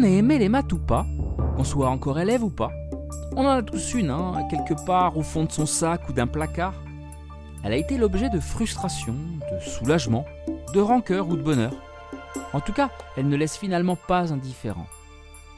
qu'on ait aimé les maths ou pas, qu'on soit encore élève ou pas, on en a tous une, hein, quelque part au fond de son sac ou d'un placard. Elle a été l'objet de frustration, de soulagement, de rancœur ou de bonheur. En tout cas, elle ne laisse finalement pas indifférent.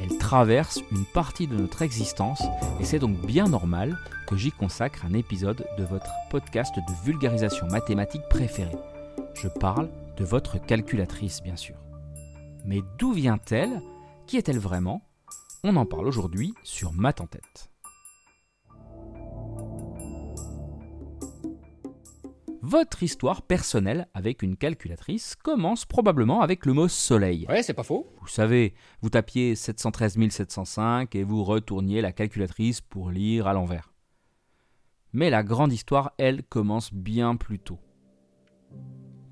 Elle traverse une partie de notre existence et c'est donc bien normal que j'y consacre un épisode de votre podcast de vulgarisation mathématique préféré. Je parle de votre calculatrice, bien sûr. Mais d'où vient-elle Qui est-elle vraiment? On en parle aujourd'hui sur Math en tête. Votre histoire personnelle avec une calculatrice commence probablement avec le mot soleil. Ouais, c'est pas faux. Vous savez, vous tapiez 713 705 et vous retourniez la calculatrice pour lire à l'envers. Mais la grande histoire, elle, commence bien plus tôt.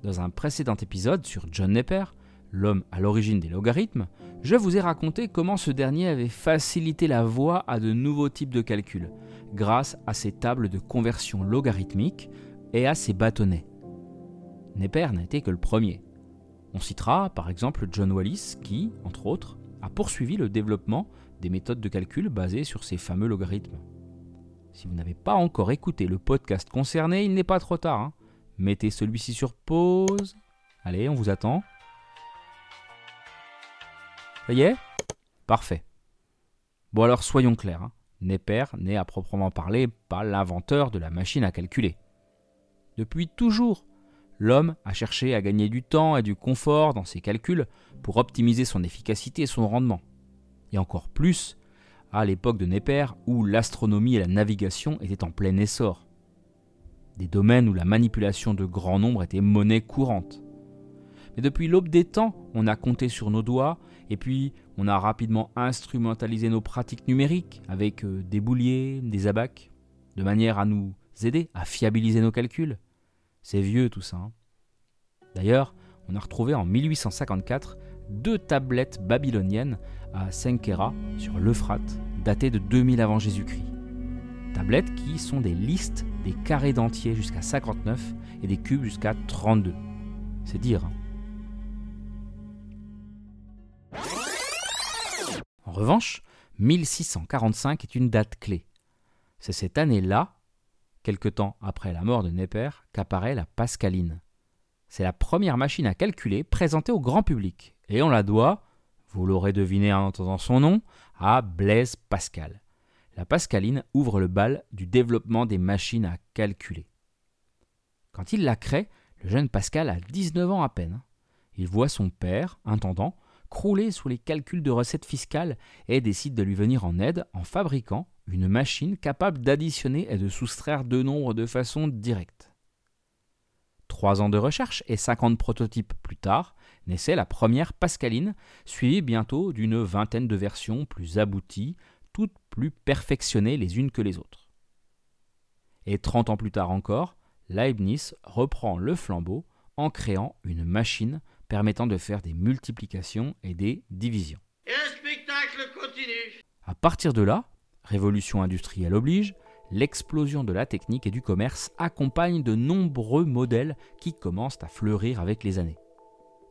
Dans un précédent épisode sur John Napier, l'homme à l'origine des logarithmes, je vous ai raconté comment ce dernier avait facilité la voie à de nouveaux types de calculs, grâce à ses tables de conversion logarithmique et à ses bâtonnets. Neper n'a été que le premier. On citera par exemple John Wallis qui, entre autres, a poursuivi le développement des méthodes de calcul basées sur ces fameux logarithmes. Si vous n'avez pas encore écouté le podcast concerné, il n'est pas trop tard. Hein. Mettez celui-ci sur pause. Allez, on vous attend. Ça y est? Parfait. Bon alors soyons clairs. Hein. Neper n'est à proprement parler pas l'inventeur de la machine à calculer. Depuis toujours, l'homme a cherché à gagner du temps et du confort dans ses calculs pour optimiser son efficacité et son rendement. Et encore plus à l'époque de Neper où l'astronomie et la navigation étaient en plein essor. Des domaines où la manipulation de grands nombres était monnaie courante. Mais depuis l'aube des temps, on a compté sur nos doigts et puis on a rapidement instrumentalisé nos pratiques numériques avec euh, des bouliers, des abacs, de manière à nous aider à fiabiliser nos calculs. C'est vieux tout ça. Hein. D'ailleurs, on a retrouvé en 1854 deux tablettes babyloniennes à Senkera, sur l'Euphrate, datées de 2000 avant Jésus-Christ. Tablettes qui sont des listes des carrés d'entiers jusqu'à 59 et des cubes jusqu'à 32. C'est dire. Hein. En revanche, 1645 est une date clé. C'est cette année-là quelque temps après la mort de Neper, qu'apparaît la Pascaline. C'est la première machine à calculer présentée au grand public, et on la doit, vous l'aurez deviné en entendant son nom, à Blaise Pascal. La Pascaline ouvre le bal du développement des machines à calculer. Quand il la crée, le jeune Pascal a 19 ans à peine. Il voit son père, intendant, crouler sous les calculs de recettes fiscales et décide de lui venir en aide en fabriquant une machine capable d'additionner et de soustraire deux nombres de façon directe. Trois ans de recherche et 50 prototypes plus tard, naissait la première Pascaline, suivie bientôt d'une vingtaine de versions plus abouties, toutes plus perfectionnées les unes que les autres. Et 30 ans plus tard encore, Leibniz reprend le flambeau en créant une machine permettant de faire des multiplications et des divisions. Et le spectacle continue. À partir de là, révolution industrielle oblige, l'explosion de la technique et du commerce accompagne de nombreux modèles qui commencent à fleurir avec les années.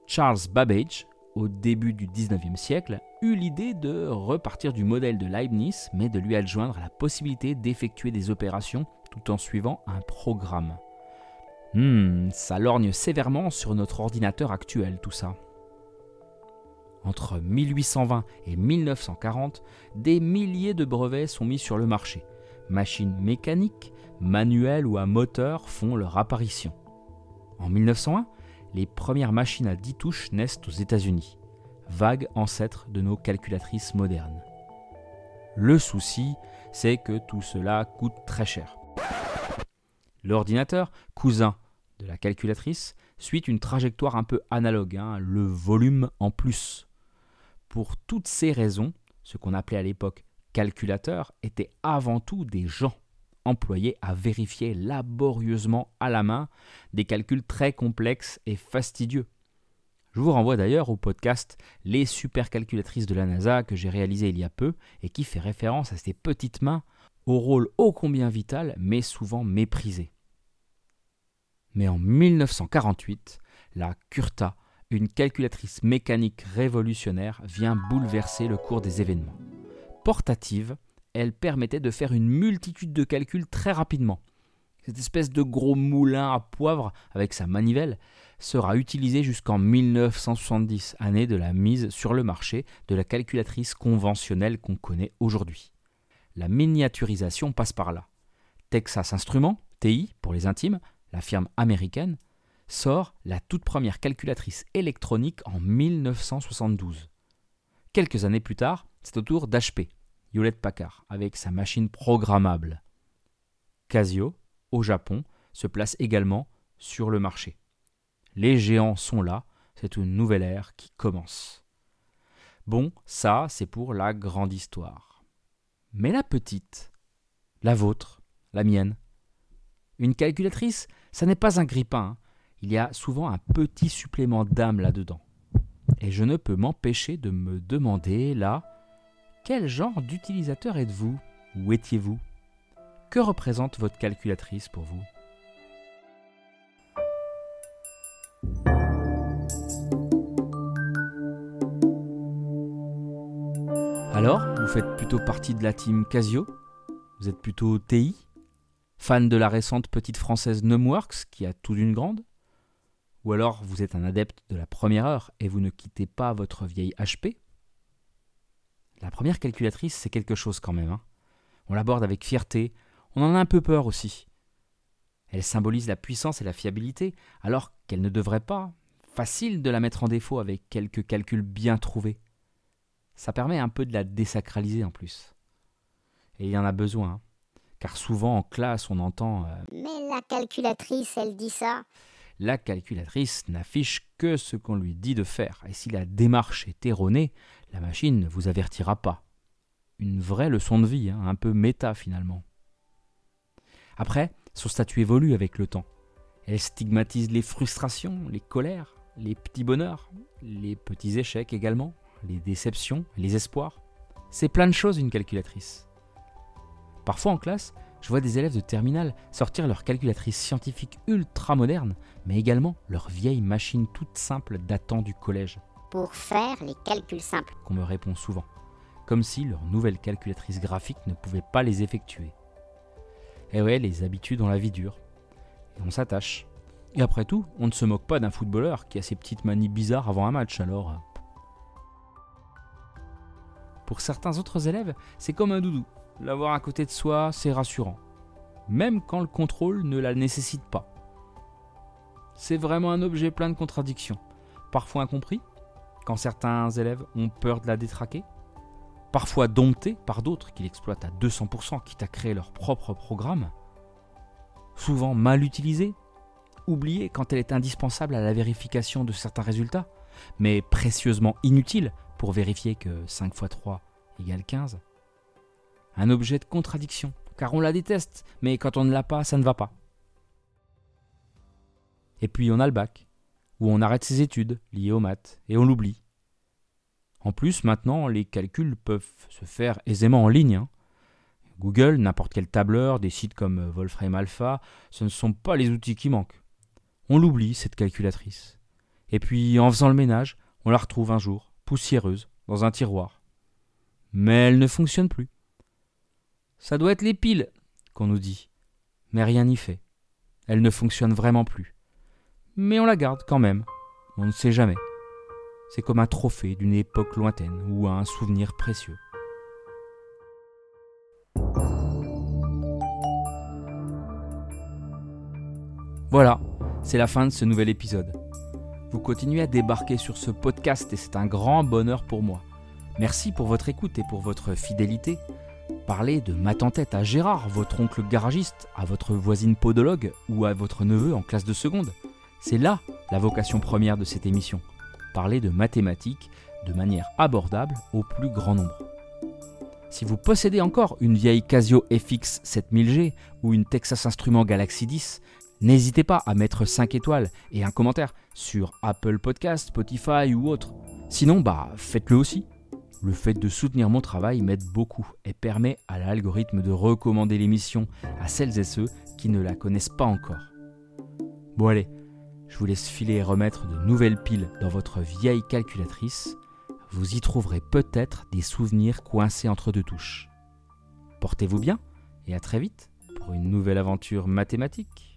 Charles Babbage, au début du 19e siècle, eut l'idée de repartir du modèle de Leibniz, mais de lui adjoindre la possibilité d'effectuer des opérations tout en suivant un programme. Hmm, ça lorgne sévèrement sur notre ordinateur actuel tout ça. Entre 1820 et 1940, des milliers de brevets sont mis sur le marché. Machines mécaniques, manuelles ou à moteur font leur apparition. En 1901, les premières machines à 10 touches naissent aux États-Unis, vagues ancêtres de nos calculatrices modernes. Le souci, c'est que tout cela coûte très cher. L'ordinateur, cousin de la calculatrice, suit une trajectoire un peu analogue, hein, le volume en plus. Pour toutes ces raisons, ce qu'on appelait à l'époque calculateurs étaient avant tout des gens employés à vérifier laborieusement à la main des calculs très complexes et fastidieux. Je vous renvoie d'ailleurs au podcast Les supercalculatrices de la NASA que j'ai réalisé il y a peu et qui fait référence à ces petites mains au rôle ô combien vital mais souvent méprisé. Mais en 1948, la Curta une calculatrice mécanique révolutionnaire vient bouleverser le cours des événements. Portative, elle permettait de faire une multitude de calculs très rapidement. Cette espèce de gros moulin à poivre avec sa manivelle sera utilisée jusqu'en 1970, année de la mise sur le marché de la calculatrice conventionnelle qu'on connaît aujourd'hui. La miniaturisation passe par là. Texas Instruments, TI pour les intimes, la firme américaine, sort la toute première calculatrice électronique en 1972. Quelques années plus tard, c'est au tour d'HP, Hewlett Packard, avec sa machine programmable. Casio, au Japon, se place également sur le marché. Les géants sont là, c'est une nouvelle ère qui commence. Bon, ça, c'est pour la grande histoire. Mais la petite, la vôtre, la mienne, une calculatrice, ça n'est pas un grippin. Hein. Il y a souvent un petit supplément d'âme là-dedans. Et je ne peux m'empêcher de me demander, là, quel genre d'utilisateur êtes-vous? Ou étiez-vous? Que représente votre calculatrice pour vous? Alors, vous faites plutôt partie de la team Casio? Vous êtes plutôt TI Fan de la récente petite française Numworks qui a tout d'une grande? Ou alors vous êtes un adepte de la première heure et vous ne quittez pas votre vieille HP La première calculatrice, c'est quelque chose quand même. Hein. On l'aborde avec fierté, on en a un peu peur aussi. Elle symbolise la puissance et la fiabilité, alors qu'elle ne devrait pas. Facile de la mettre en défaut avec quelques calculs bien trouvés. Ça permet un peu de la désacraliser en plus. Et il y en a besoin. Hein car souvent en classe on entend euh, Mais la calculatrice, elle dit ça. La calculatrice n'affiche que ce qu'on lui dit de faire, et si la démarche est erronée, la machine ne vous avertira pas. Une vraie leçon de vie, hein, un peu méta finalement. Après, son statut évolue avec le temps. Elle stigmatise les frustrations, les colères, les petits bonheurs, les petits échecs également, les déceptions, les espoirs. C'est plein de choses une calculatrice. Parfois en classe, je vois des élèves de terminale sortir leur calculatrice scientifique ultra moderne, mais également leur vieille machine toute simple datant du collège. Pour faire les calculs simples. Qu'on me répond souvent. Comme si leur nouvelle calculatrice graphique ne pouvait pas les effectuer. Eh ouais, les habitudes ont la vie dure. Et on s'attache. Et après tout, on ne se moque pas d'un footballeur qui a ses petites manies bizarres avant un match, alors. Euh. Pour certains autres élèves, c'est comme un doudou. L'avoir à côté de soi, c'est rassurant. Même quand le contrôle ne la nécessite pas. C'est vraiment un objet plein de contradictions. Parfois incompris, quand certains élèves ont peur de la détraquer. Parfois domptés par d'autres qui l'exploitent à 200%, quitte à créer leur propre programme. Souvent mal utilisée, oubliée quand elle est indispensable à la vérification de certains résultats, mais précieusement inutile pour vérifier que 5 x 3 égale 15 un objet de contradiction, car on la déteste, mais quand on ne l'a pas, ça ne va pas. Et puis on a le bac, où on arrête ses études liées aux maths, et on l'oublie. En plus, maintenant, les calculs peuvent se faire aisément en ligne. Hein. Google, n'importe quel tableur, des sites comme Wolfram Alpha, ce ne sont pas les outils qui manquent. On l'oublie, cette calculatrice. Et puis, en faisant le ménage, on la retrouve un jour, poussiéreuse, dans un tiroir. Mais elle ne fonctionne plus. Ça doit être les piles, qu'on nous dit. Mais rien n'y fait. Elle ne fonctionne vraiment plus. Mais on la garde quand même. On ne sait jamais. C'est comme un trophée d'une époque lointaine ou un souvenir précieux. Voilà, c'est la fin de ce nouvel épisode. Vous continuez à débarquer sur ce podcast et c'est un grand bonheur pour moi. Merci pour votre écoute et pour votre fidélité. Parlez de en tête à Gérard, votre oncle garagiste, à votre voisine podologue ou à votre neveu en classe de seconde. C'est là la vocation première de cette émission. Parler de mathématiques de manière abordable au plus grand nombre. Si vous possédez encore une vieille Casio FX 7000G ou une Texas Instruments Galaxy 10, n'hésitez pas à mettre 5 étoiles et un commentaire sur Apple Podcast, Spotify ou autre. Sinon, bah faites-le aussi. Le fait de soutenir mon travail m'aide beaucoup et permet à l'algorithme de recommander l'émission à celles et ceux qui ne la connaissent pas encore. Bon allez, Je vous laisse filer et remettre de nouvelles piles dans votre vieille calculatrice. Vous y trouverez peut-être des souvenirs coincés entre deux touches. Portez-vous bien et à très vite pour une nouvelle aventure mathématique.